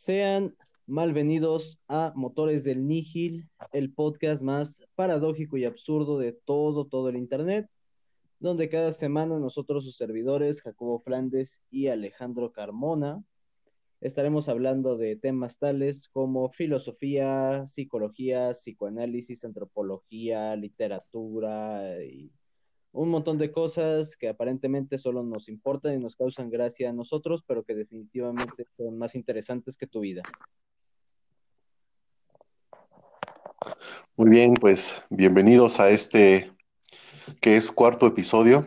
Sean malvenidos a Motores del Nígil, el podcast más paradójico y absurdo de todo, todo el Internet, donde cada semana nosotros, sus servidores, Jacobo Flandes y Alejandro Carmona, estaremos hablando de temas tales como filosofía, psicología, psicoanálisis, antropología, literatura y un montón de cosas que aparentemente solo nos importan y nos causan gracia a nosotros, pero que definitivamente son más interesantes que tu vida. Muy bien, pues bienvenidos a este que es cuarto episodio.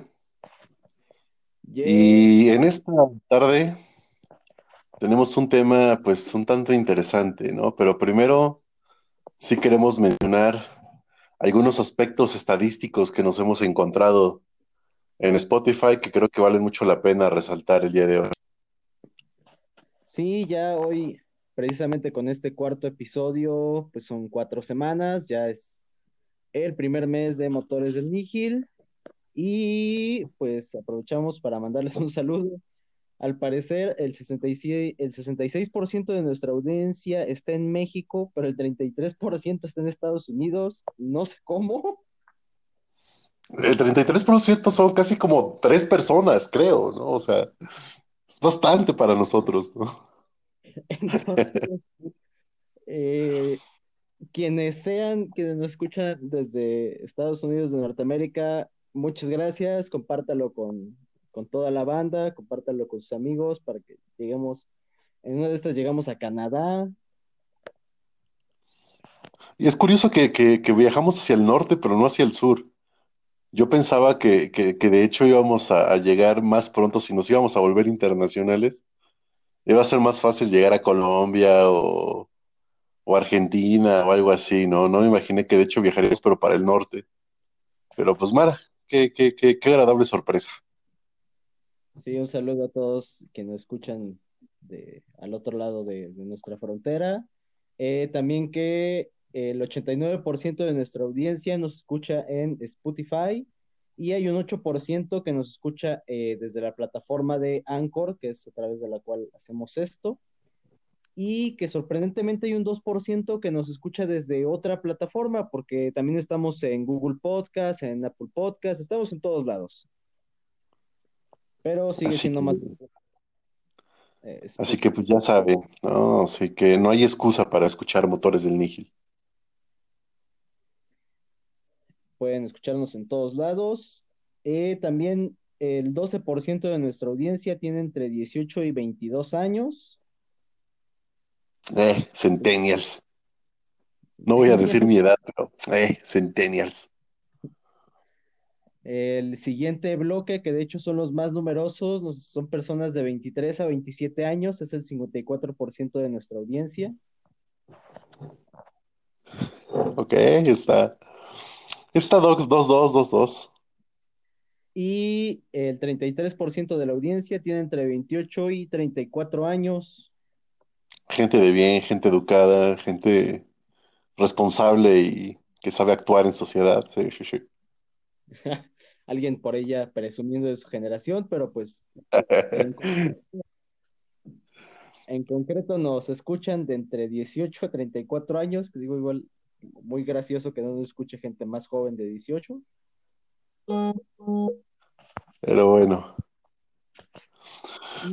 Y en esta tarde tenemos un tema pues un tanto interesante, ¿no? Pero primero sí queremos mencionar algunos aspectos estadísticos que nos hemos encontrado en Spotify que creo que valen mucho la pena resaltar el día de hoy. Sí, ya hoy, precisamente con este cuarto episodio, pues son cuatro semanas, ya es el primer mes de Motores del Nihil y pues aprovechamos para mandarles un saludo al parecer, el 66%, el 66 de nuestra audiencia está en México, pero el 33% está en Estados Unidos. No sé cómo. El 33% son casi como tres personas, creo, ¿no? O sea, es bastante para nosotros, ¿no? Entonces, eh, quienes sean, quienes nos escuchan desde Estados Unidos de Norteamérica, muchas gracias, compártalo con, con toda la banda, compártalo con sus amigos para que lleguemos, en una de estas llegamos a Canadá. Y es curioso que, viajamos hacia el norte, pero no hacia el sur. Yo pensaba que, de hecho íbamos a, llegar más pronto si nos íbamos a volver internacionales. Iba a ser más fácil llegar a Colombia o, o Argentina o algo así, ¿no? No me imaginé que de hecho viajaríamos, pero para el norte. Pero pues Mara, qué, qué, qué, qué agradable sorpresa. Sí, un saludo a todos que nos escuchan de, al otro lado de, nuestra frontera. Eh, también que el 89% de nuestra audiencia nos escucha en Spotify y hay un 8% que nos escucha eh, desde la plataforma de Anchor, que es a través de la cual hacemos esto, y que sorprendentemente hay un 2% que nos escucha desde otra plataforma, porque también estamos en Google Podcast, en Apple Podcast, estamos en todos lados pero sigue siendo más. Eh, así que pues ya saben, ¿no? Así que no hay excusa para escuchar motores del Nígil. Pueden escucharnos en todos lados. Eh, también el 12% de nuestra audiencia tiene entre 18 y 22 años. Eh, centennials. No voy a decir mi edad, pero eh, centennials. El siguiente bloque, que de hecho son los más numerosos, son personas de 23 a 27 años, es el 54% de nuestra audiencia. Ok, está. Está 2-2-2-2-2. Y el 33% de la audiencia tiene entre 28 y 34 años. Gente de bien, gente educada, gente responsable y que sabe actuar en sociedad. Sí, sí, sí. alguien por ella presumiendo de su generación, pero pues en, concreto, nos escuchan de entre 18 a 34 años, que digo igual muy gracioso que no nos escuche gente más joven de 18. Pero bueno.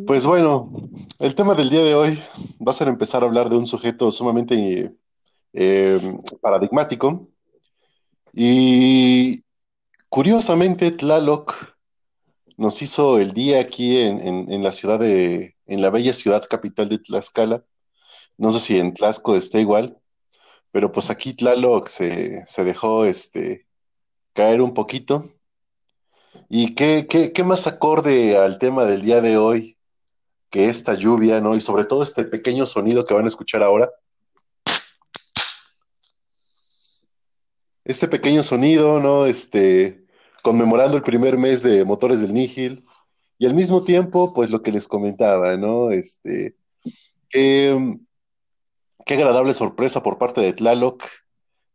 Pues bueno, el tema del día de hoy va a ser empezar a hablar de un sujeto sumamente eh, paradigmático y Curiosamente, Tlaloc nos hizo el día aquí en, la ciudad de, en la bella ciudad capital de Tlaxcala. No sé si en Tlaxco está igual, pero pues aquí Tlaloc se, dejó este, caer un poquito. ¿Y qué, qué, más acorde al tema del día de hoy que esta lluvia, ¿no? Y sobre todo este pequeño sonido que van a escuchar ahora. Este pequeño sonido, ¿no? Este, conmemorando el primer mes de Motores del Nígil, y al mismo tiempo, pues lo que les comentaba, ¿no? Este, qué, agradable sorpresa por parte de Tlaloc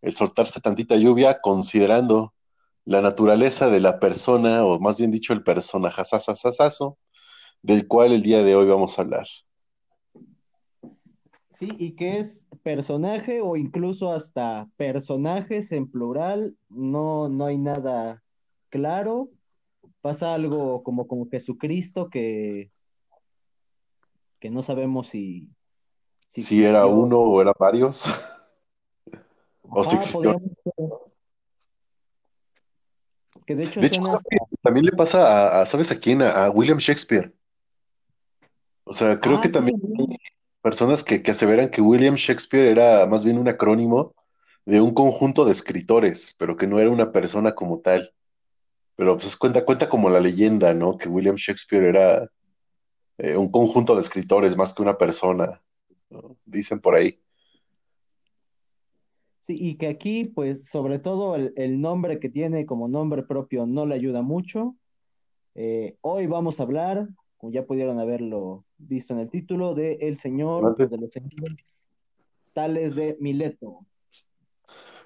el soltarse tantita lluvia, considerando la naturaleza de la persona, o más bien dicho, el personajazazazazo, del cual el día de hoy vamos a hablar. Sí, y que es personaje o incluso hasta personajes en plural, no, no hay nada claro. Pasa algo como, como Jesucristo que, que no sabemos si, si Si era uno o era varios, o si existió. que de hecho De hecho, hasta, también le pasa a, a- ¿sabes a quién? A, a William Shakespeare. O sea, creo ah, que también. Personas que, que aseveran que William Shakespeare era más bien un acrónimo de un conjunto de escritores, pero que no era una persona como tal. Pero pues cuenta, cuenta como la leyenda, ¿no? Que William Shakespeare era eh, un conjunto de escritores más que una persona, ¿no? Dicen por ahí. Sí, y que aquí, pues, sobre todo el, el nombre que tiene como nombre propio no le ayuda mucho. Eh, hoy vamos a hablar, como ya pudieron haberlo visto en el título, de El Señor de los Señores Tales de Mileto.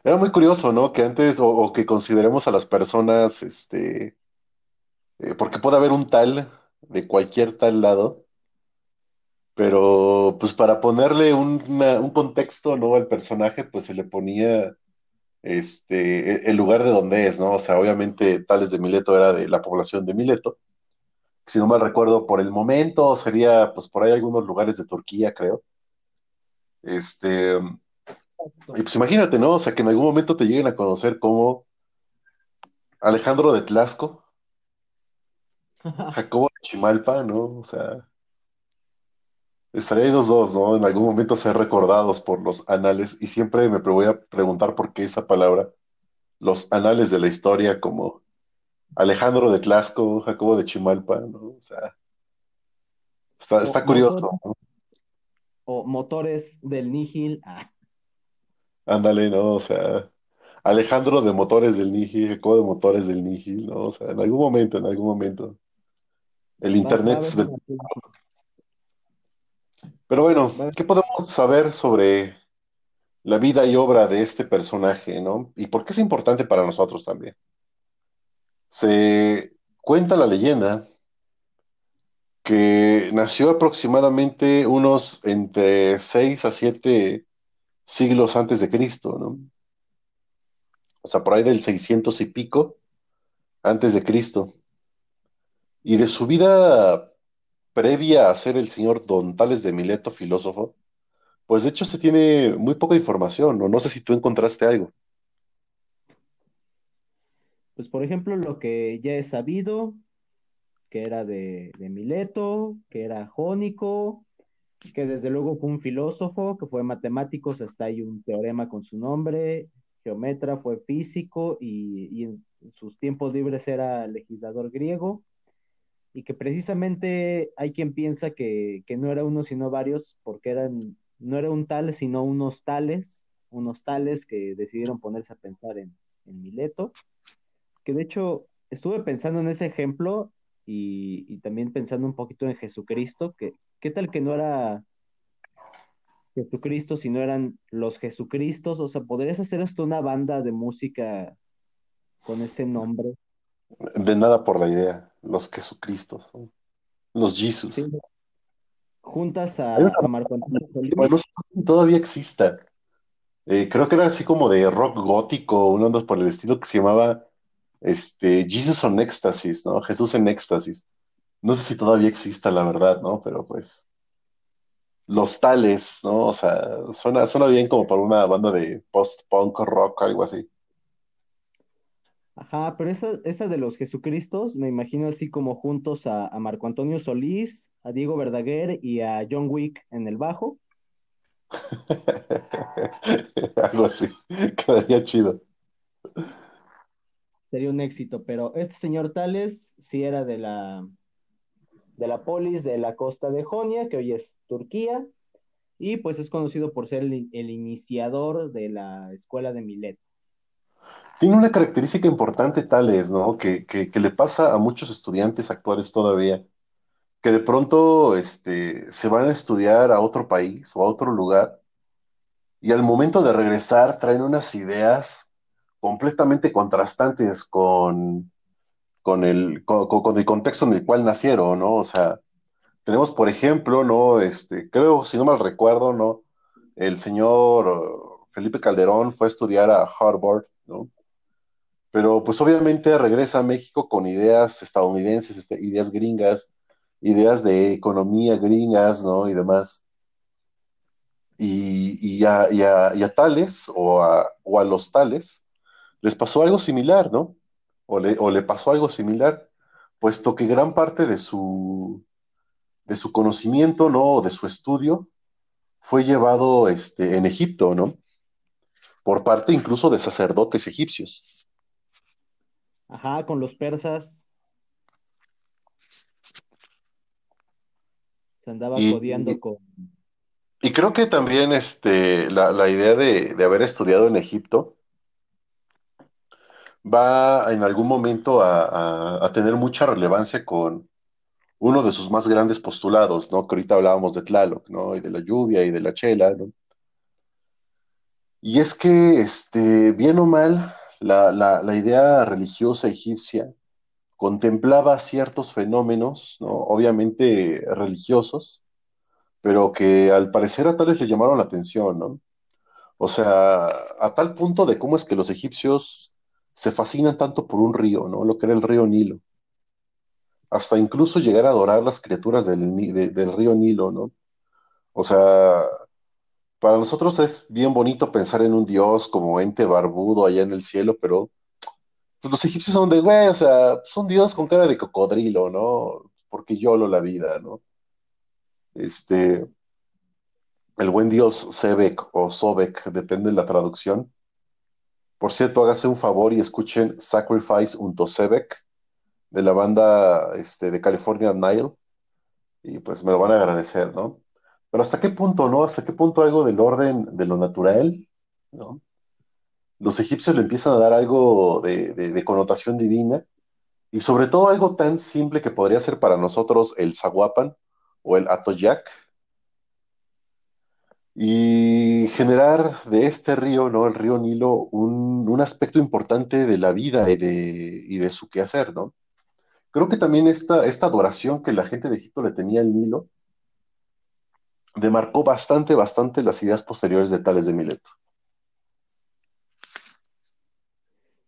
Era muy curioso, ¿no? Que antes, o, o que consideremos a las personas, este, eh, porque puede haber un tal de cualquier tal lado, pero pues para ponerle un, una- un contexto, ¿no? al personaje, pues se le ponía este, e- el lugar de donde es, ¿no? O sea, obviamente Tales de Mileto era de la población de Mileto. Si no mal recuerdo, por el momento sería, pues por ahí algunos lugares de Turquía, creo. Este, y pues imagínate, ¿no? O sea, que en algún momento te lleguen a conocer como Alejandro de Tlaxco, Jacobo de Chimalpa, ¿no? O sea, estaría ahí los dos, ¿no? En algún momento ser recordados por los anales, y siempre me voy a preguntar por qué esa palabra, los anales de la historia, como Alejandro de Tlaxco, Jacobo de Chimalpa, ¿no? O sea, está, O, está motor, curioso, ¿no? o motores del Nígil. Ah, Ándale, ¿no? O sea, Alejandro de Motores del Niji, Jacobo de Motores del Niji, ¿no? O sea, en algún momento, en algún momento. El internet del... Pero bueno, ¿qué podemos saber sobre la vida y obra de este personaje, ¿no? Y por qué es importante para nosotros también. Se cuenta la leyenda que nació aproximadamente unos entre 6 a 7 siglos antes de Cristo, ¿no? O sea, por ahí del 600 y pico antes de Cristo. Y de su vida previa a ser el señor Don Tales de Mileto, filósofo, pues de hecho se tiene muy poca información, ¿no? No sé si tú encontraste algo. Pues, por ejemplo, lo que ya he sabido, que era de, Mileto, que era jónico, que desde luego fue un filósofo, que fue matemático, hasta hay un teorema con su nombre, geometra, fue físico y, y en sus tiempos libres era legislador griego, y que precisamente hay quien piensa que, que no era uno sino varios, porque eran, no era un tal, sino unos tales, unos tales que decidieron ponerse a pensar en, en Mileto, que de hecho estuve pensando en ese ejemplo y, y también pensando un poquito en Jesucristo, que qué tal que no era Jesucristo, si no eran los Jesucristos, o sea, podrías hacer hasta una banda de música con ese nombre, De nada por la idea, los Jesucristos, ¿no? Los ¿sí? Jesus. Juntas Hay una a, a Marco Antonio bueno, no Solís, sé si todavía exista. Eh, creo que era así como de rock gótico, una onda por el estilo que se llamaba este, Jesus on Éxtasis, ¿no? Jesús en éxtasis. No sé si todavía exista, la verdad, ¿no? Pero pues, los tales, ¿no? O sea, suena, suena bien como para una banda de post-punk rock, algo así. ajá, pero esa, esa de los Jesucristos, me imagino así como juntos a, a Marco Antonio Solís, a Diego Verdaguer y a John Wick en el bajo, Algo así. Quedaría chido. Sería un éxito, pero este señor Tales sí era de la, de la polis de la costa de Jonia, que hoy es Turquía, y pues es conocido por ser el, iniciador de la escuela de Milet. Tiene una característica importante, tales, ¿no? Que, que, que le pasa a muchos estudiantes actuales todavía, que de pronto este, se van a estudiar a otro país o a otro lugar y al momento de regresar traen unas ideas completamente contrastantes con, con el, con, el contexto en el cual nacieron, ¿no? O sea, tenemos, por ejemplo, ¿no? Este, creo, si no mal recuerdo, ¿no? el señor Felipe Calderón fue a estudiar a Harvard, ¿no? Pero pues obviamente regresa a México con ideas estadounidenses, este, ideas gringas, ideas de economía gringas, ¿no? Y demás. Y, a, tales o a, o a los tales les pasó algo similar, ¿no? O le, o le pasó algo similar, puesto que gran parte de su, de su conocimiento, ¿no? de su estudio, fue llevado este, en Egipto, ¿no? Por parte incluso de sacerdotes egipcios. Ajá, con los persas. Se andaba codiando con. Y creo que también este, la, idea de, haber estudiado en Egipto va en algún momento a, tener mucha relevancia con uno de sus más grandes postulados, ¿no? Que ahorita hablábamos de Tlaloc, ¿no? Y de la lluvia y de la chela, ¿no? Y es que, este, bien o mal, la, idea religiosa egipcia contemplaba ciertos fenómenos, ¿no? obviamente religiosos, pero que al parecer a tales le llamaron la atención, ¿no? O sea, a tal punto de cómo es que los egipcios se fascinan tanto por un río, ¿no? Lo que era el río Nilo. Hasta incluso llegar a adorar las criaturas del, del río Nilo, ¿no? O sea, para nosotros es bien bonito pensar en un dios como ente barbudo allá en el cielo, pero pues, los egipcios son de, güey, o sea, son dios con cara de cocodrilo, ¿no? Porque yo lo la vida, ¿no? Este, el buen dios Sebek o Sobek, depende de la traducción. Por cierto, hágase un favor y escuchen Sacrifice unto Sebek de la banda este, de California Nile y pues me lo van a agradecer, ¿no? Pero hasta qué punto, ¿no? Hasta qué punto algo del orden de lo natural, ¿no? Los egipcios le empiezan a dar algo de, connotación divina y sobre todo algo tan simple que podría ser para nosotros el zaguapan o el atoyac y generar de este río, ¿no? El río Nilo, un, aspecto importante de la vida y de, y de su quehacer, ¿no? Creo que también esta, esta adoración que la gente de Egipto le tenía al Nilo demarcó bastante, bastante las ideas posteriores de Tales de Mileto.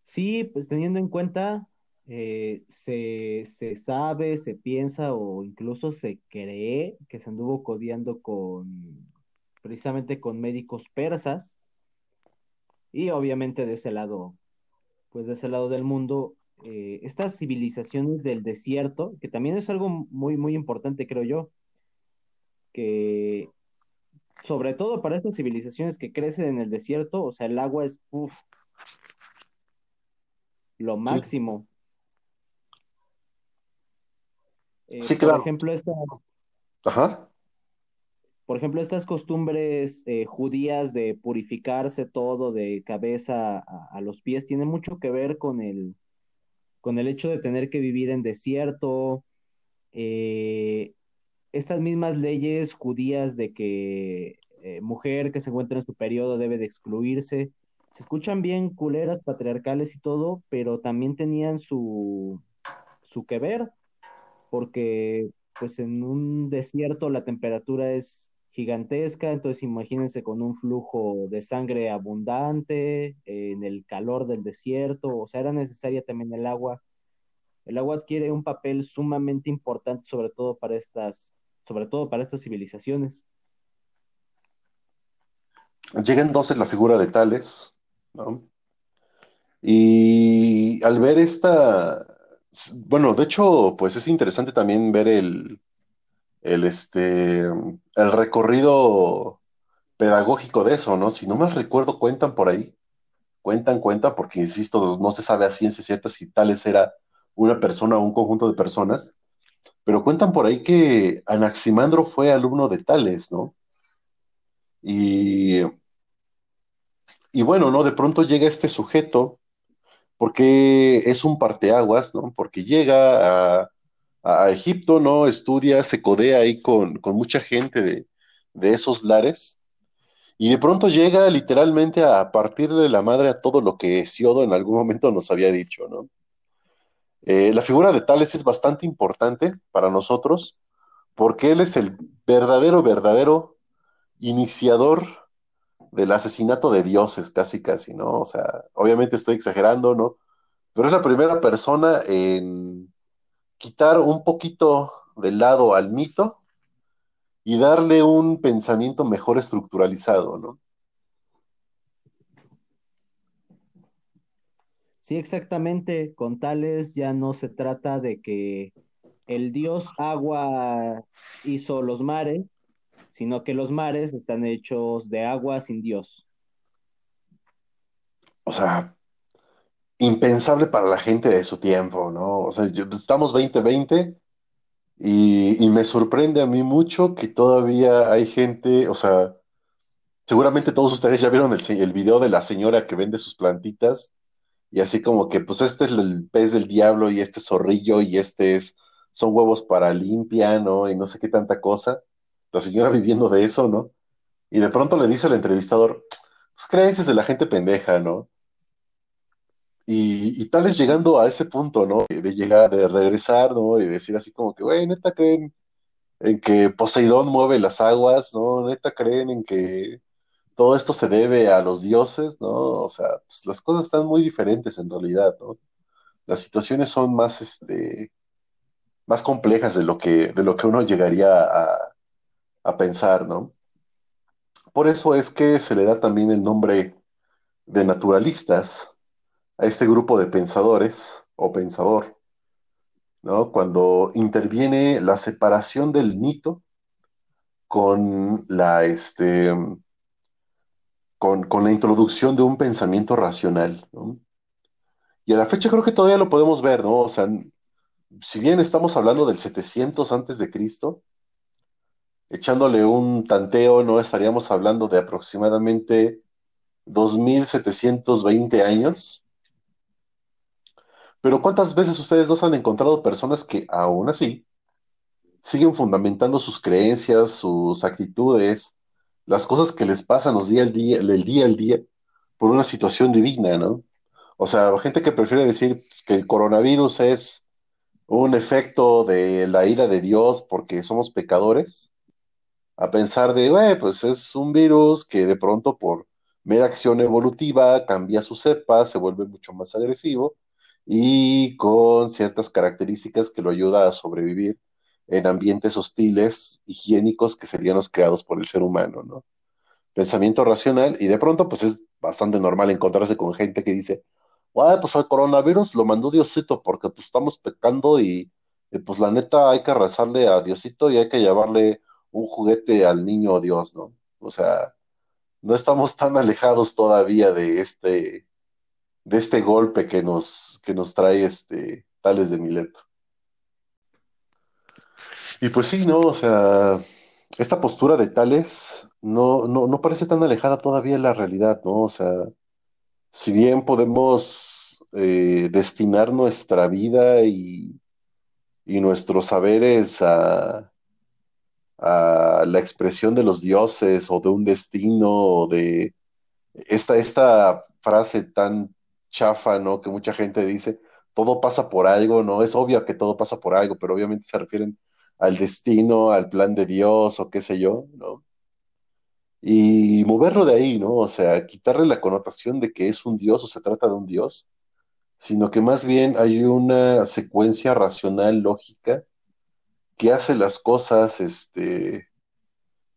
Sí, pues teniendo en cuenta, eh, se, sabe, se piensa o incluso se cree que se anduvo codiando con, precisamente con médicos persas y obviamente de ese lado, pues de ese lado del mundo, eh, estas civilizaciones del desierto, que también es algo muy, muy importante, creo yo, que sobre todo para estas civilizaciones que crecen en el desierto, o sea, el agua es lo máximo. Eh, sí, claro. Por ejemplo, esta, Ajá. Por ejemplo, estas costumbres eh, judías de purificarse todo de cabeza a, los pies tienen mucho que ver con el, con el hecho de tener que vivir en desierto, eh, estas mismas leyes judías de que eh, mujer que se encuentra en su periodo debe de excluirse, se escuchan bien culeras, patriarcales y todo, pero también tenían su, su que ver, porque pues en un desierto la temperatura es gigantesca, entonces imagínense con un flujo de sangre abundante, en el calor del desierto, o sea, era necesaria también el agua. El agua adquiere un papel sumamente importante, sobre todo para estas sobre todo para estas civilizaciones. Llega entonces la figura de Tales, ¿no? Y al ver esta, bueno, de hecho, pues es interesante también ver el, el, este, el recorrido pedagógico de eso, ¿no? Si no más recuerdo, cuentan por ahí, cuentan, cuentan, porque insisto, no se sabe a ciencia cierta si Tales era una persona o un conjunto de personas, pero cuentan por ahí que Anaximandro fue alumno de Tales, ¿no? Y, y bueno, ¿no? De pronto llega este sujeto, porque es un parteaguas, ¿no? Porque llega a, Egipto, ¿no? Estudia, se codea ahí con, mucha gente de, de, esos lares, y de pronto llega literalmente a partirle la madre a todo lo que Siodo en algún momento nos había dicho, ¿no? Eh, la figura de Tales es bastante importante para nosotros porque él es el verdadero, verdadero iniciador del asesinato de dioses, casi, casi, ¿no? O sea, obviamente estoy exagerando, ¿no? Pero es la primera persona en quitar un poquito del lado al mito y darle un pensamiento mejor estructuralizado, ¿no? Sí, exactamente. Con tales ya no se trata de que el dios agua hizo los mares, sino que los mares están hechos de agua sin dios. O sea, impensable para la gente de su tiempo, ¿no? O sea, estamos 2020 y, y me sorprende a mí mucho que todavía hay gente, o sea, seguramente todos ustedes ya vieron el, video de la señora que vende sus plantitas y así como que, pues este es el pez del diablo y este es zorrillo y este es, son huevos para limpia, ¿no? Y no sé qué tanta cosa. La señora viviendo de eso, ¿no? Y de pronto le dice al entrevistador, pues creencias de la gente pendeja, ¿no? Y, tal es llegando a ese punto, ¿no? De llegar, de regresar, ¿no? Y decir así como que, güey, neta creen en que Poseidón mueve las aguas, ¿no? Neta creen en que todo esto se debe a los dioses, ¿no? O sea, pues las cosas están muy diferentes en realidad, ¿no? Las situaciones son más, este, más complejas de lo que, de lo que uno llegaría a, a pensar, ¿no? Por eso es que se le da también el nombre de naturalistas a este grupo de pensadores o pensador, ¿no? Cuando interviene la separación del mito con la, este, con, con la introducción de un pensamiento racional. Y a la fecha creo que todavía lo podemos ver, ¿no? O sea, si bien estamos hablando del 700 antes de Cristo, echándole un tanteo, no estaríamos hablando de aproximadamente 2720 años. Pero ¿cuántas veces ustedes dos han encontrado personas que aún así siguen fundamentando sus creencias, sus actitudes, las cosas que les pasan los día al día, el día al día, por una situación divina, ¿no? O sea, gente que prefiere decir que el coronavirus es un efecto de la ira de Dios porque somos pecadores, a pensar de, güey, pues es un virus que de pronto por mera acción evolutiva cambia su cepa, se vuelve mucho más agresivo y con ciertas características que lo ayuda a sobrevivir en ambientes hostiles, higiénicos, que serían los creados por el ser humano, ¿no? Pensamiento racional, y de pronto, pues es bastante normal encontrarse con gente que dice, bueno, pues al coronavirus lo mandó Diosito porque pues estamos pecando y, y, pues la neta hay que rezarle a Diosito y hay que llevarle un juguete al niño Dios, ¿no? O sea, no estamos tan alejados todavía de este, de este golpe que nos, que nos trae este Tales de Mileto. Y pues sí, ¿no? O sea, esta postura de Tales no, no, no parece tan alejada todavía de la realidad, ¿no? O sea, si bien podemos eh, destinar nuestra vida y, y nuestros saberes a, a, la expresión de los dioses o de un destino o de esta, esta frase tan chafa, ¿no? Que mucha gente dice, todo pasa por algo, ¿no? Es obvio que todo pasa por algo, pero obviamente se refieren al destino, al plan de Dios o qué sé yo, ¿no? Y moverlo de ahí, ¿no? O sea, quitarle la connotación de que es un Dios o se trata de un Dios, sino que más bien hay una secuencia racional, lógica, que hace las cosas, este,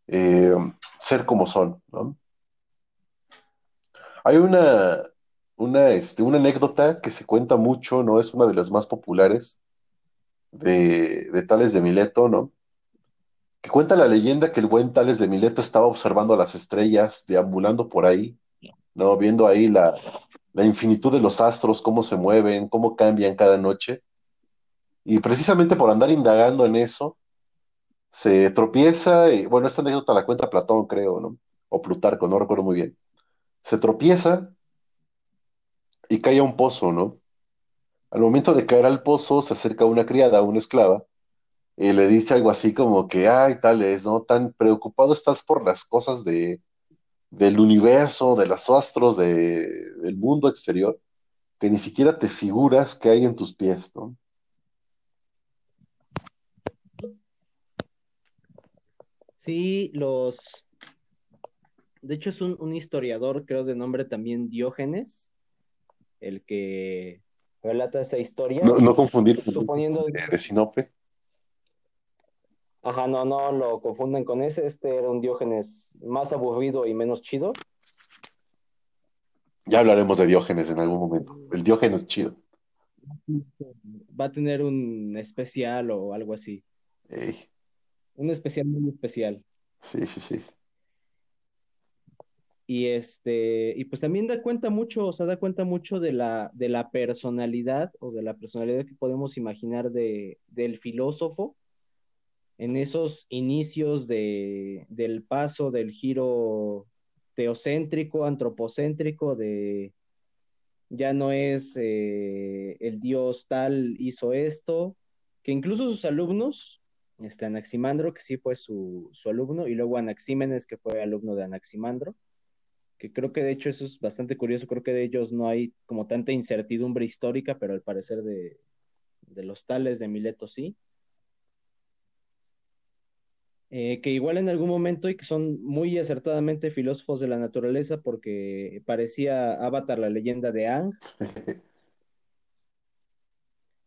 eh, ser como son, ¿no? Hay una, una, este, una anécdota que se cuenta mucho, ¿no? Es una de las más populares, de, Tales de Mileto, ¿no? Que cuenta la leyenda que el buen Tales de Mileto estaba observando las estrellas, deambulando por ahí, ¿no? Viendo ahí la, la infinitud de los astros, cómo se mueven, cómo cambian cada noche. Y precisamente por andar indagando en eso, se tropieza, y, bueno, esta anécdota la cuenta Platón, creo, ¿no? O Plutarco, no recuerdo muy bien. Se tropieza y cae a un pozo, ¿no? Al momento de caer al pozo, se acerca una criada, una esclava, y le dice algo así como que, ay, tal es, ¿no? Tan preocupado estás por las cosas de, del universo, de los astros, de, del mundo exterior, que ni siquiera te figuras que hay en tus pies, ¿no? Sí, los, De hecho, es un, un historiador, creo, de nombre también Diógenes, el que relata esa historia. No, no confundir con Suponiendo. de Sinope. Ajá, no, no lo confunden con ese. Este era un Diógenes más aburrido y menos chido. Ya hablaremos de Diógenes en algún momento. El Diógenes chido. Va a tener un especial o algo así. Ey, Un especial muy especial. sí, sí, sí. Y este, y pues también da cuenta mucho, o sea, da cuenta mucho de la, de la personalidad o de la personalidad que podemos imaginar de, del filósofo en esos inicios de, del paso del giro teocéntrico, antropocéntrico, de ya no es eh, el dios tal hizo esto, que incluso sus alumnos, este Anaximandro, que sí fue su, su alumno, y luego Anaxímenes, que fue alumno de Anaximandro, que creo que de hecho eso es bastante curioso, creo que de ellos no hay como tanta incertidumbre histórica, pero al parecer de, de los tales de Mileto sí. Eh, que igual en algún momento y que son muy acertadamente filósofos de la naturaleza porque parecía Avatar la leyenda de Aang.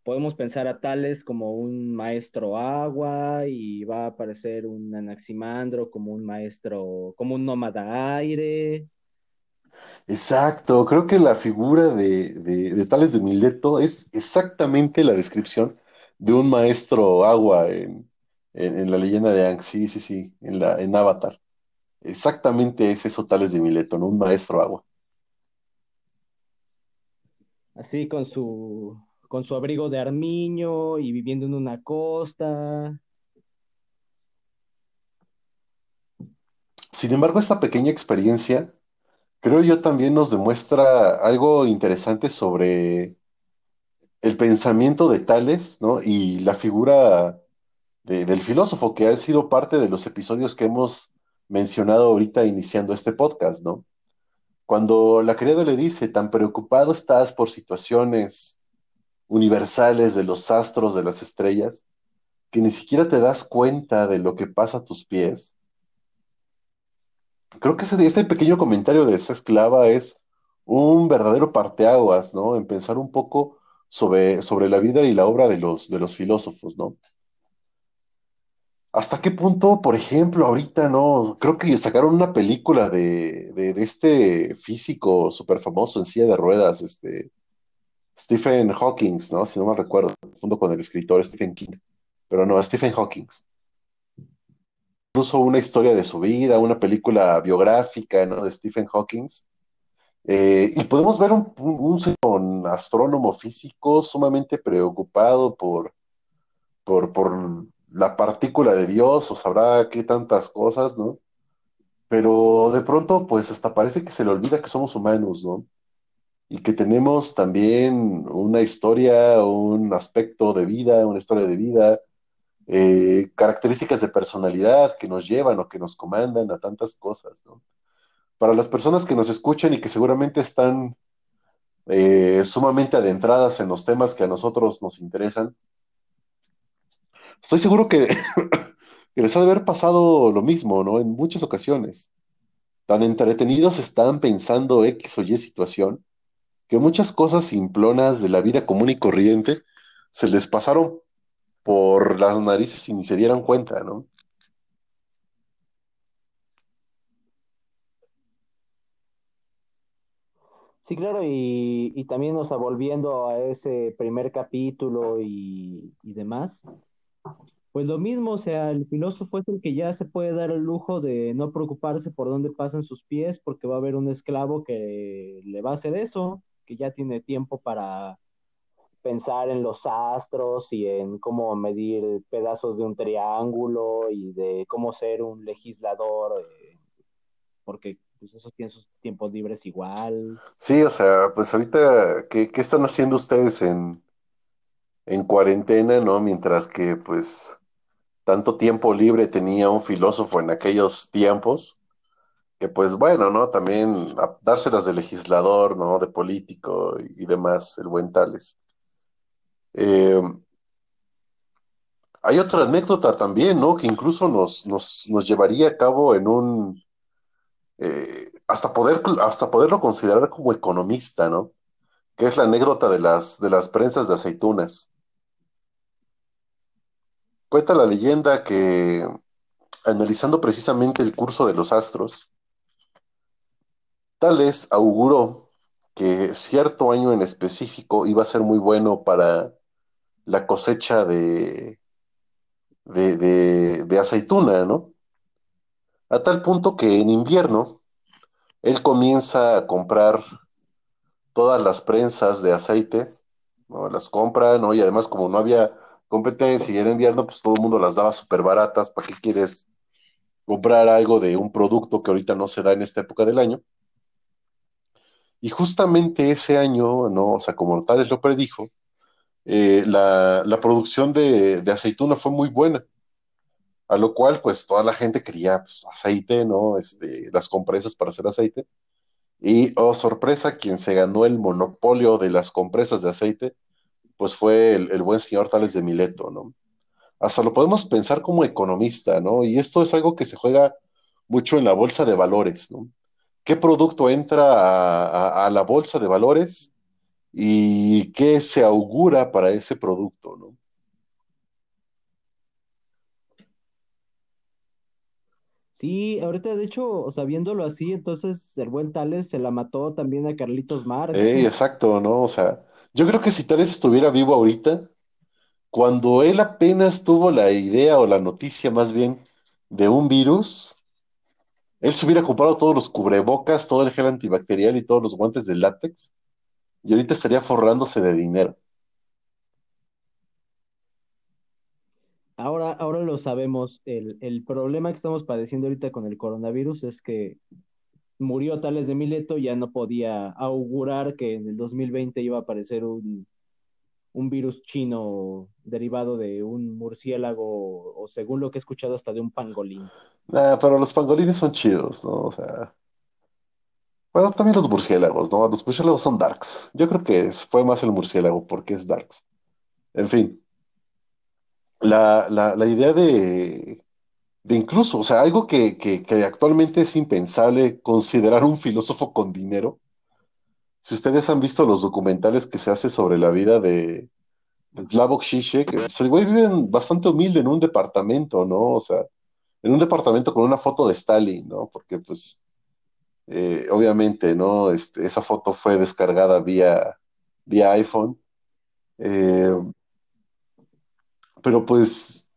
Podemos pensar a Tales como un maestro agua y va a aparecer un Anaximandro como un maestro, como un nómada aire. Exacto, creo que la figura de, de, de Tales de Mileto es exactamente la descripción de un maestro agua en, en, en la leyenda de Aang, sí, sí, sí, en la, en Avatar. Exactamente es eso Tales de Mileto, ¿no? Un maestro agua. Así con su, con su abrigo de armiño y viviendo en una costa. Sin embargo, esta pequeña experiencia, creo yo, también nos demuestra algo interesante sobre el pensamiento de Tales, ¿no? Y la figura de- del filósofo, que ha sido parte de los episodios que hemos mencionado ahorita iniciando este podcast, ¿no? Cuando la criada le dice, tan preocupado estás por situaciones universales de los astros, de las estrellas, que ni siquiera te das cuenta de lo que pasa a tus pies. Creo que ese, pequeño comentario de esa esclava es un verdadero parteaguas, ¿no? En pensar un poco sobre, sobre la vida y la obra de los, de los filósofos, ¿no? ¿Hasta qué punto, por ejemplo, ahorita, no? Creo que sacaron una película de, de, este físico súper famoso en silla de ruedas, este, Stephen Hawking, ¿no? Si no me recuerdo, junto con el escritor Stephen King. Pero no, Stephen Hawking. Incluso una historia de su vida, una película biográfica, ¿no? De Stephen Hawking. Eh, y podemos ver un, astrónomo físico sumamente preocupado por, por la partícula de Dios, o sabrá qué tantas cosas, ¿no? Pero de pronto, pues hasta parece que se le olvida que somos humanos, ¿no? Y que tenemos también una historia, un aspecto de vida, una historia de vida, eh, características de personalidad que nos llevan o que nos comandan a tantas cosas, ¿no? Para las personas que nos escuchan y que seguramente están eh, sumamente adentradas en los temas que a nosotros nos interesan, estoy seguro que, que les ha de haber pasado lo mismo, ¿no? En muchas ocasiones. Tan entretenidos están pensando X o Y situación, que muchas cosas simplonas de la vida común y corriente se les pasaron por las narices y ni se dieran cuenta, ¿no? Sí, claro, y, también, o sea, volviendo a ese primer capítulo y, y demás, pues lo mismo, o sea, el filósofo es el que ya se puede dar el lujo de no preocuparse por dónde pasan sus pies, porque va a haber un esclavo que le va a hacer eso, que ya tiene tiempo para pensar en los astros y en cómo medir pedazos de un triángulo y de cómo ser un legislador, eh, porque pues eso tiene sus tiempos libres igual. Sí, o sea, pues ahorita, ¿qué, qué están haciendo ustedes en, en cuarentena, ¿no? Mientras que, pues, tanto tiempo libre tenía un filósofo en aquellos tiempos, que pues bueno, ¿no? También dárselas de legislador, ¿no? De político y demás, el buen Tales. Eh, hay otra anécdota también, ¿no? Que incluso nos, nos, nos llevaría a cabo en un, eh, hasta, poder, hasta poderlo considerar como economista, ¿no? Que es la anécdota de las, de las prensas de aceitunas. Cuenta la leyenda que, analizando precisamente el curso de los astros, Tales auguró que cierto año en específico iba a ser muy bueno para la cosecha de, de, de, aceituna, ¿no? A tal punto que en invierno él comienza a comprar todas las prensas de aceite, ¿no? Las compra, ¿no? Y además como no había competencia y era invierno, pues todo el mundo las daba súper baratas. ¿Para qué quieres comprar algo de un producto que ahorita no se da en esta época del año? Y justamente ese año, ¿no? O sea, como Tales lo predijo, eh, la, la, producción de, de, aceituna fue muy buena, a lo cual pues toda la gente quería pues, aceite, ¿no? Este, las compresas para hacer aceite. Y, oh sorpresa, quien se ganó el monopolio de las compresas de aceite, pues fue el, el buen señor Tales de Mileto, ¿no? Hasta lo podemos pensar como economista, ¿no? Y esto es algo que se juega mucho en la bolsa de valores, ¿no? qué producto entra a, la bolsa de valores y qué se augura para ese producto, ¿no? Sí, ahorita de hecho, o sea, viéndolo así, entonces el buen Tales se la mató también a Carlitos Marx. Eh, exacto, ¿no? O sea, yo creo que si Tales estuviera vivo ahorita, cuando él apenas tuvo la idea o la noticia más bien de un virus, él se hubiera comprado todos los cubrebocas, todo el gel antibacterial y todos los guantes de látex, y ahorita estaría forrándose de dinero. Ahora, ahora lo sabemos, el, el, problema que estamos padeciendo ahorita con el coronavirus es que murió Tales de Mileto, ya no podía augurar que en el 2020 iba a aparecer un, un virus chino derivado de un murciélago o según lo que he escuchado hasta de un pangolín. Nah, pero los pangolines son chidos, ¿no? O sea. Bueno, también los murciélagos, ¿no? Los murciélagos son darks. Yo creo que fue más el murciélago porque es darks. En fin. La, la, la idea de, de incluso, o sea, algo que, que, que, actualmente es impensable considerar un filósofo con dinero. Si ustedes han visto los documentales que se hace sobre la vida de, Slavoj Žižek, pues el güey vive bastante humilde en un departamento, ¿no? O sea, en un departamento con una foto de Stalin, ¿no? Porque pues eh, obviamente, ¿no? Este, esa foto fue descargada vía, vía iPhone. Eh, pero pues,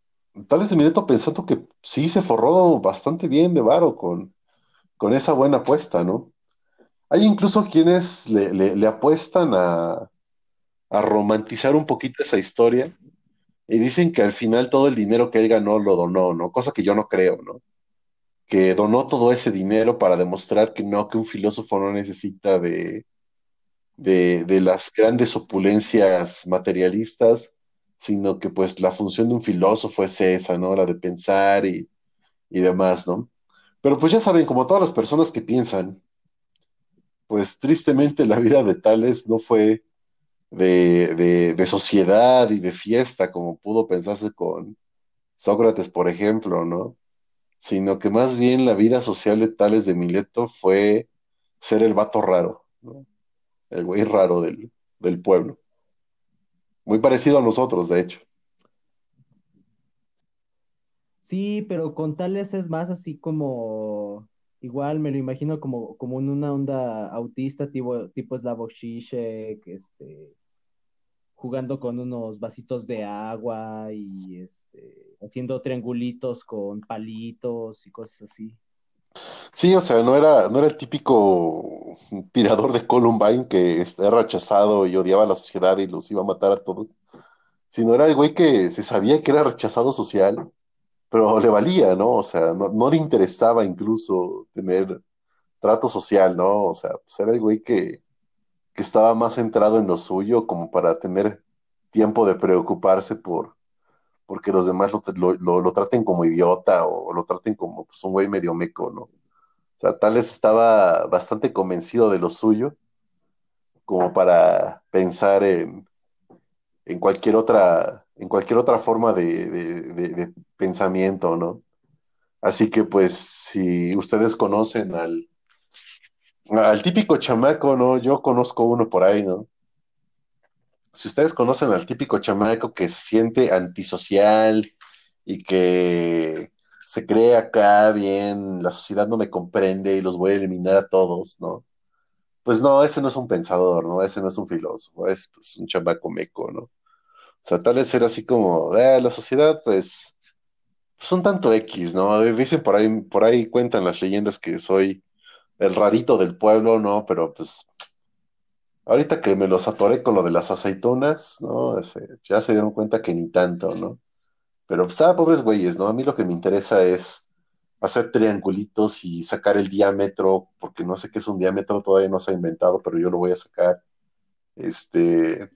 tal vez de Mineto pensando que sí se forró bastante bien de varo con, con esa buena apuesta, ¿no? Hay incluso quienes le apuestan a, a romantizar un poquito esa historia y dicen que al final todo el dinero que él ganó lo donó, ¿no? Cosa que yo no creo, ¿no? Que donó todo ese dinero para demostrar que no, que un filósofo no necesita de, de, las grandes opulencias materialistas, sino que pues la función de un filósofo es esa, ¿no? La de pensar y, y demás, ¿no? Pero pues ya saben, como todas las personas que piensan, pues tristemente la vida de Tales no fue de, de, sociedad y de fiesta, como pudo pensarse con Sócrates, por ejemplo, ¿no? Sino que más bien la vida social de Tales de Mileto fue ser el vato raro. El güey raro del, del pueblo. Muy parecido a nosotros, de hecho. Sí, pero con Tales es más así como igual me lo imagino como, como en una onda autista, tipo, tipo Slavoj Žižek, este, jugando con unos vasitos de agua y este, haciendo triangulitos con palitos y cosas así. Sí, o sea, no era, no era el típico tirador de Columbine que está rechazado y odiaba a la sociedad y los iba a matar a todos, sino era el güey que se sabía que era rechazado social, pero le valía, ¿no? O sea, no, no le interesaba incluso tener trato social, ¿no? O sea, pues era el güey que, que estaba más centrado en lo suyo como para tener tiempo de preocuparse por porque los demás lo, lo, lo, traten como idiota o lo traten como pues, un güey medio meco, ¿no? O sea, Tales estaba bastante convencido de lo suyo como para pensar en, en cualquier otra en cualquier otra forma de, de pensamiento, ¿no? Así que pues si ustedes conocen al, Al típico chamaco, ¿no? Yo conozco uno por ahí, ¿no? Si ustedes conocen al típico chamaco que se siente antisocial y que se cree acá bien, la sociedad no me comprende y los voy a eliminar a todos, ¿no? Pues no, ese no es un pensador, ¿no? Ese no es un filósofo, es pues, un chamaco meco, ¿no? O sea, tal vez ser así como, eh, la sociedad, pues, un tanto X, ¿no? Dicen por ahí, por ahí cuentan las leyendas que soy el rarito del pueblo, ¿no? Pero pues ahorita que me los atoré con lo de las aceitunas, ¿no? Ya se dieron cuenta que ni tanto, ¿no? Pero pues, ah, pobres güeyes, ¿no? A mí lo que me interesa es hacer triangulitos y sacar el diámetro, porque no sé qué es un diámetro, todavía no se ha inventado, pero yo lo voy a sacar. Este,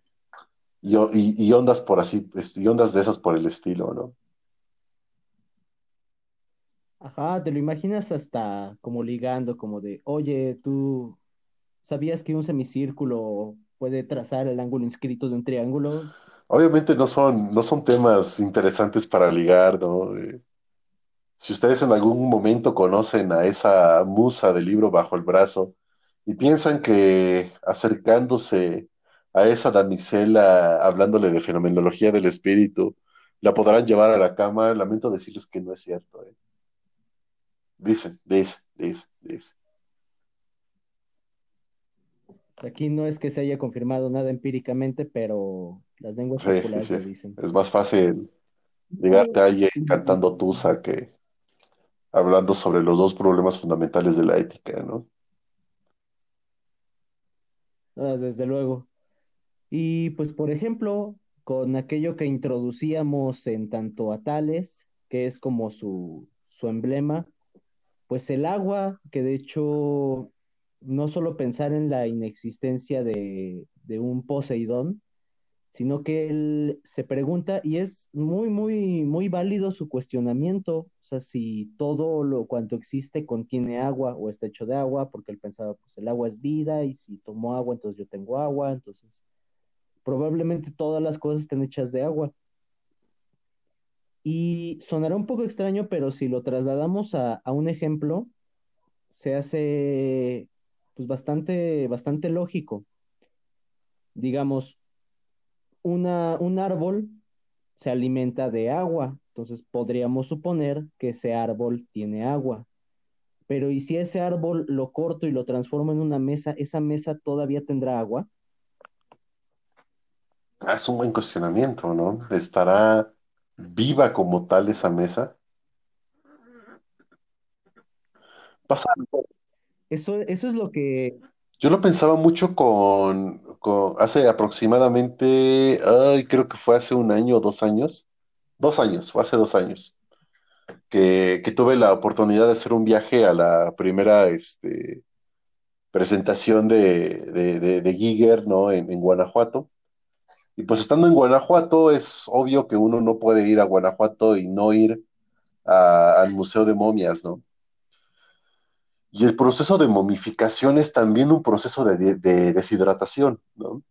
y, y, y ondas por así, este, y ondas de esas por el estilo, ¿no? Ajá, te lo imaginas hasta como ligando, como de, oye, ¿tú sabías que un semicírculo puede trazar el ángulo inscrito de un triángulo? Obviamente no son, no son temas interesantes para ligar, ¿no? Eh, si ustedes en algún momento conocen a esa musa del libro bajo el brazo y piensan que acercándose a esa damisela, hablándole de fenomenología del espíritu, la podrán llevar a la cama, lamento decirles que no es cierto. ¿eh? Dicen, dicen, dicen, dicen. Aquí no es que se haya confirmado nada empíricamente, pero las lenguas Sí, populares sí. lo dicen. Es más fácil llegarte a alguien cantando tusa que hablando sobre los dos problemas fundamentales de la ética, ¿no? Ah, desde luego. Y pues, por ejemplo, con aquello que introducíamos en tanto a Tales, que es como su, su emblema, pues el agua, que de hecho no solo pensar en la inexistencia de, un Poseidón, sino que él se pregunta, y es muy, muy, muy válido su cuestionamiento, o sea, si todo lo cuanto existe contiene agua o está hecho de agua, porque él pensaba, pues el agua es vida, y si tomo agua, entonces yo tengo agua, entonces probablemente todas las cosas estén hechas de agua. Y sonará un poco extraño, pero si lo trasladamos a, a un ejemplo, se hace pues bastante, bastante lógico. Digamos, una, un árbol se alimenta de agua, entonces podríamos suponer que ese árbol tiene agua. Pero ¿y si ese árbol lo corto y lo transformo en una mesa, esa mesa todavía tendrá agua? Ah, es un buen cuestionamiento, ¿no? ¿Estará viva como tal esa mesa? Pasa Eso, eso es lo que, Yo lo pensaba mucho con, con- hace aproximadamente, ay, creo que fue hace un año o dos años, dos años, fue hace dos años, que, que tuve la oportunidad de hacer un viaje a la primera este, presentación de, de, de, de Giger, ¿no? En, en Guanajuato. Y pues estando en Guanajuato, es obvio que uno no puede ir a Guanajuato y no ir al Museo de Momias, ¿no? Y el proceso de momificación es también un proceso de, de de deshidratación, ¿no?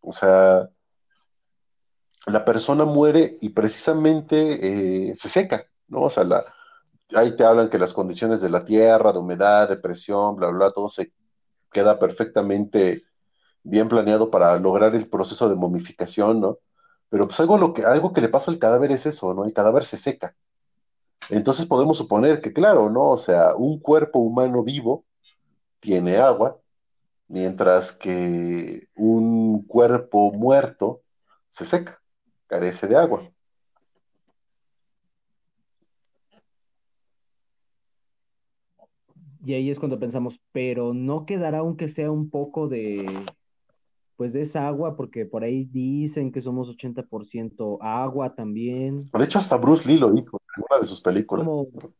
O sea, la persona muere y precisamente eh, se seca, ¿no? O sea, ahí te hablan que las condiciones de la tierra, de humedad, de presión, bla, bla, todo se queda perfectamente bien planeado para lograr el proceso de momificación, ¿no? Pero pues algo, lo que, algo que le pasa al cadáver es eso, ¿no? El cadáver se seca. Entonces podemos suponer que, claro, ¿no? O sea, un cuerpo humano vivo tiene agua, mientras que un cuerpo muerto se seca, carece de agua. y ahí es cuando pensamos, pero no quedará aunque sea un poco de, pues de esa agua, porque por ahí dicen que somos 80% agua también. De hecho, hasta Bruce Lee lo dijo en una de sus como, películas.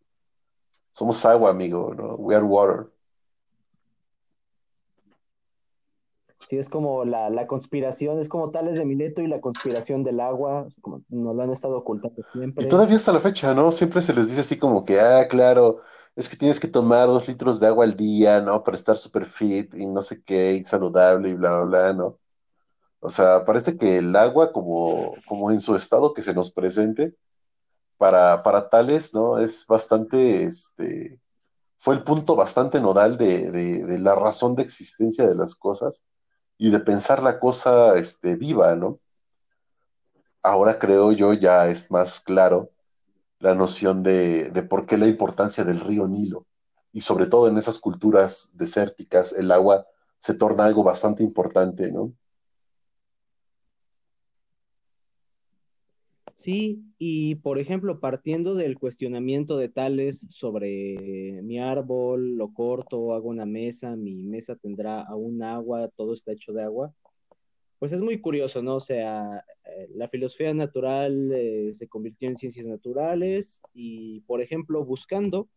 Somos agua, amigo, ¿no? We are water. Sí, es como la, la conspiración, es como Tales de Mileto y la conspiración del agua, como nos lo han estado ocultando Y siempre. todavía hasta la fecha, ¿no? Siempre se les dice así como que, ah, claro, es que tienes que tomar dos litros de agua al día, ¿no? Para estar super fit y no sé qué, y saludable y bla, bla, bla, ¿no? O sea, parece que el agua, como, como en su estado que se nos presente, para, para tales, ¿no? Es bastante, este, fue el punto bastante nodal de, de, la razón de existencia de las cosas y de pensar la cosa este, viva, ¿no? Ahora creo yo ya es más claro la noción de, de por qué la importancia del río Nilo y sobre todo en esas culturas desérticas el agua se torna algo bastante importante, ¿no? Sí, y por ejemplo, partiendo del cuestionamiento de tales sobre mi árbol, lo corto, hago una mesa, mi mesa tendrá aún agua, todo está hecho de agua, pues es muy curioso, ¿no? O sea, eh, la filosofía natural eh, se convirtió en ciencias naturales y, por ejemplo, buscando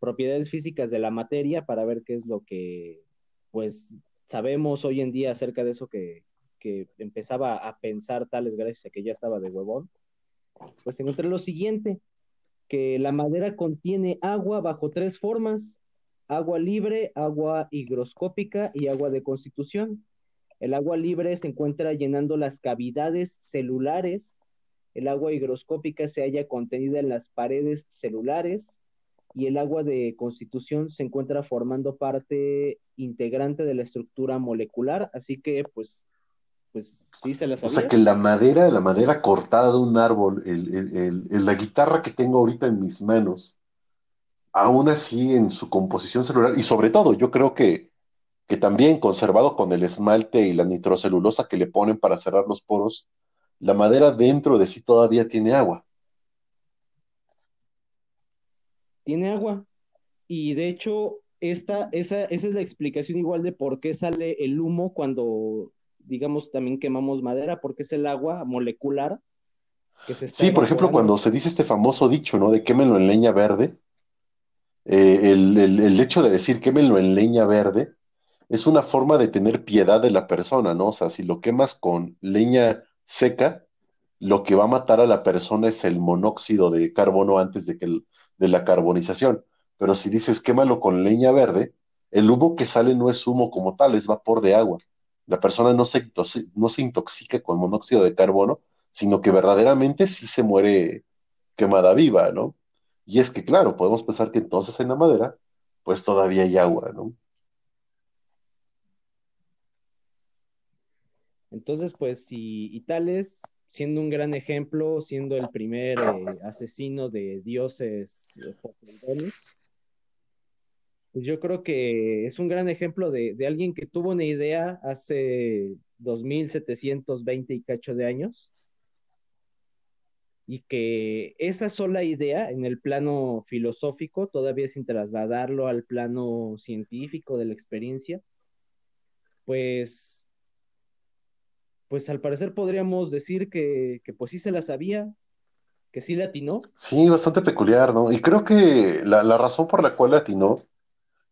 propiedades físicas de la materia para ver qué es lo que, pues, sabemos hoy en día acerca de eso que, que empezaba a pensar tales gracias a que ya estaba de huevón pues encontré lo siguiente, que la madera contiene agua bajo tres formas, agua libre, agua higroscópica y agua de constitución. El agua libre se encuentra llenando las cavidades celulares, el agua higroscópica se halla contenida en las paredes celulares y el agua de constitución se encuentra formando parte integrante de la estructura molecular, así que pues pues sí se las O sea que la madera, la madera cortada de un árbol, el, la guitarra que tengo ahorita en mis manos, aún así en su composición celular, y sobre todo yo creo que, que también conservado con el esmalte y la nitrocelulosa que le ponen para cerrar los poros, la madera dentro de sí todavía tiene agua. Tiene agua. Y de hecho, esta, esa, esa es la explicación igual de por qué sale el humo cuando digamos, también quemamos madera porque es el agua molecular que se está Sí, por ejemplo, cuando se dice este famoso dicho, ¿no? De quémenlo en leña verde, eh, el, hecho de decir quémenlo en leña verde es una forma de tener piedad de la persona, ¿no? O sea, si lo quemas con leña seca, lo que va a matar a la persona es el monóxido de carbono antes de, que de la carbonización. Pero si dices quémalo con leña verde, el humo que sale no es humo como tal, es vapor de agua la persona no se, no se intoxica con monóxido de carbono, sino que verdaderamente sí se muere quemada viva, ¿no? Y es que, claro, podemos pensar que entonces en la madera, pues todavía hay agua, ¿no? Entonces, pues, si y Tales, siendo un gran ejemplo, siendo el primer eh, asesino de dioses eh, yo creo que es un gran ejemplo de, alguien que tuvo una idea hace 2720 y cacho de años y que esa sola idea en el plano filosófico, todavía sin trasladarlo al plano científico de la experiencia, pues, pues al parecer podríamos decir que, pues sí se la sabía, que sí la atinó. Sí, bastante peculiar, ¿no? Y creo que la, la razón por la cual la atinó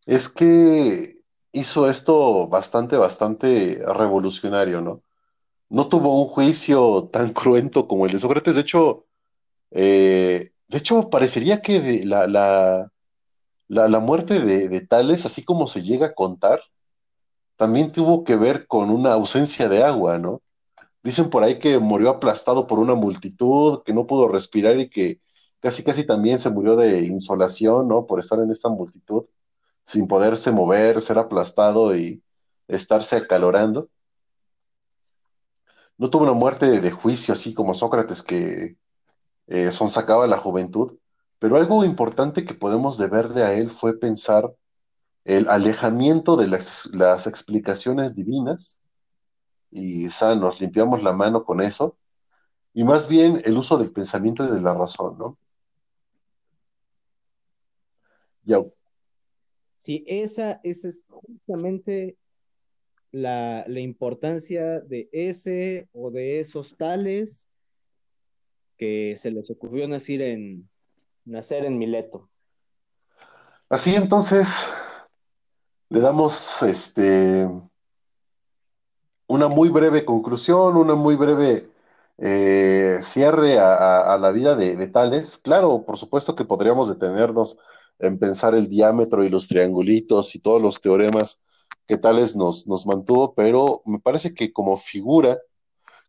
es que hizo esto bastante, bastante revolucionario, ¿no? No tuvo un juicio tan cruento como el de Sócrates, de hecho, eh, de hecho, parecería que la, la, la, muerte de, de, Tales, así como se llega a contar, también tuvo que ver con una ausencia de agua, ¿no? Dicen por ahí que murió aplastado por una multitud, que no pudo respirar y que casi, casi también se murió de insolación, ¿no? Por estar en esta multitud sin poderse mover, ser aplastado y estarse acalorando. No tuvo una muerte de, juicio así como Sócrates que eh, sonsacaba la juventud, pero algo importante que podemos deberle a él fue pensar el alejamiento de las, explicaciones divinas, y nos limpiamos la mano con eso, y más bien el uso del pensamiento y de la razón, ¿no? Ya, Sí, esa, es justamente la, importancia de ese o de esos tales que se les ocurrió nacer en, nacer en Mileto. Así entonces, le damos este una muy breve conclusión, una muy breve eh, cierre a, la vida de, de, Tales. Claro, por supuesto que podríamos detenernos en pensar el diámetro y los triangulitos y todos los teoremas que tales nos, nos mantuvo, pero me parece que como figura,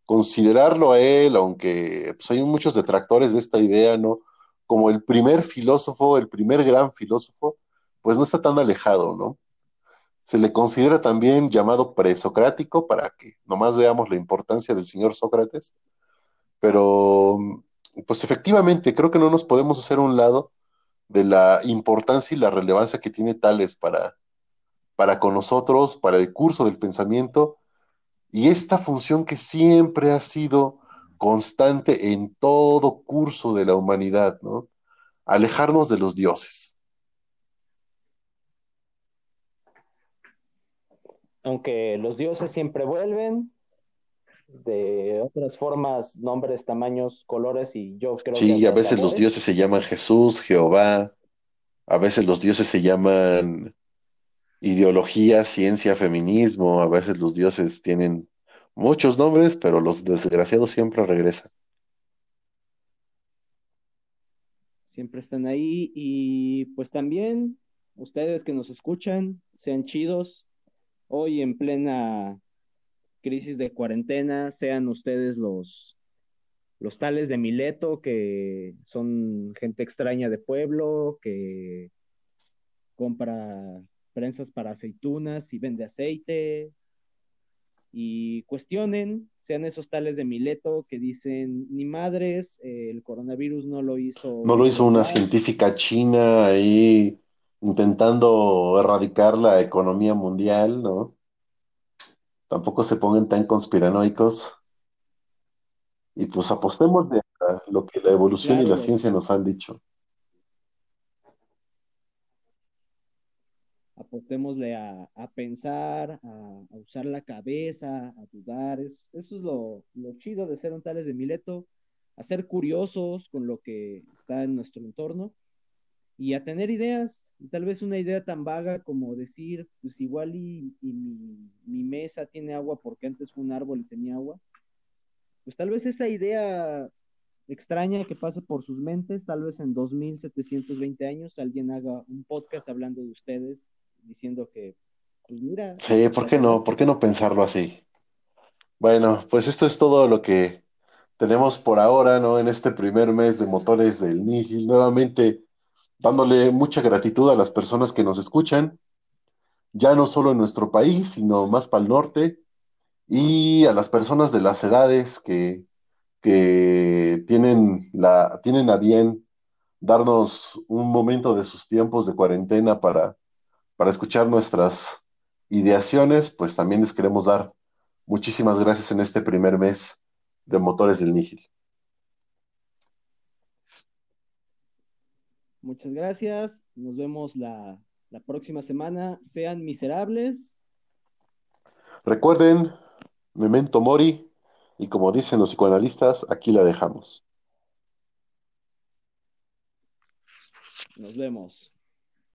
considerarlo a él, aunque pues, hay muchos detractores de esta idea, ¿no? Como el primer filósofo, el primer gran filósofo, pues no está tan alejado, ¿no? Se le considera también llamado presocrático para que nomás veamos la importancia del señor Sócrates, pero pues efectivamente creo que no nos podemos hacer un lado de la importancia y la relevancia que tiene Tales para, para con nosotros, para el curso del pensamiento y esta función que siempre ha sido constante en todo curso de la humanidad, ¿no? Alejarnos de los dioses. Aunque los dioses siempre vuelven, de otras formas, nombres, tamaños, colores, y yo creo sí, que... a veces los dioses se llaman Jesús, Jehová, a veces los dioses se llaman ideología, ciencia, feminismo, a veces los dioses tienen muchos nombres, pero los desgraciados siempre regresan. Siempre están ahí y pues también ustedes que nos escuchan, sean chidos. Hoy en plena crisis de cuarentena, sean ustedes los, los tales de Mileto, que son gente extraña de pueblo, que compra prensas para aceitunas y vende aceite, y cuestionen, sean esos tales de Mileto que dicen, ni madres, eh, el coronavirus no lo hizo. No lo hizo una científica china ahí intentando erradicar la economía mundial, ¿no? Tampoco se pongan tan conspiranoicos. Y pues apostemos de lo que la evolución y la ciencia nos han dicho. apostémosle a, pensar, a, usar la cabeza, a dudar. eso es lo, chido de ser un tales de Mileto, a ser curiosos con lo que está en nuestro entorno y a tener ideas. tal vez una idea tan vaga como decir, pues igual y, mi, mesa tiene agua porque antes fue un árbol y tenía agua. Pues tal vez esa idea extraña que pase por sus mentes, tal vez en 2720 años alguien haga un podcast hablando de ustedes diciendo que, pues mira. Sí, ¿por qué no? ¿Por qué no pensarlo así? Bueno, pues esto es todo lo que tenemos por ahora, ¿no? En este primer mes de motores del Nihil, nuevamente dándole mucha gratitud a las personas que nos escuchan, ya no solo en nuestro país, sino más para el norte, y a las personas de las edades que, que tienen, la, tienen a bien darnos un momento de sus tiempos de cuarentena para para escuchar nuestras ideaciones, pues también les queremos dar muchísimas gracias en este primer mes de Motores del Nígil. Muchas gracias. Nos vemos la, la próxima semana. Sean miserables. Recuerden, memento mori, y como dicen los psicoanalistas, aquí la dejamos. Nos vemos.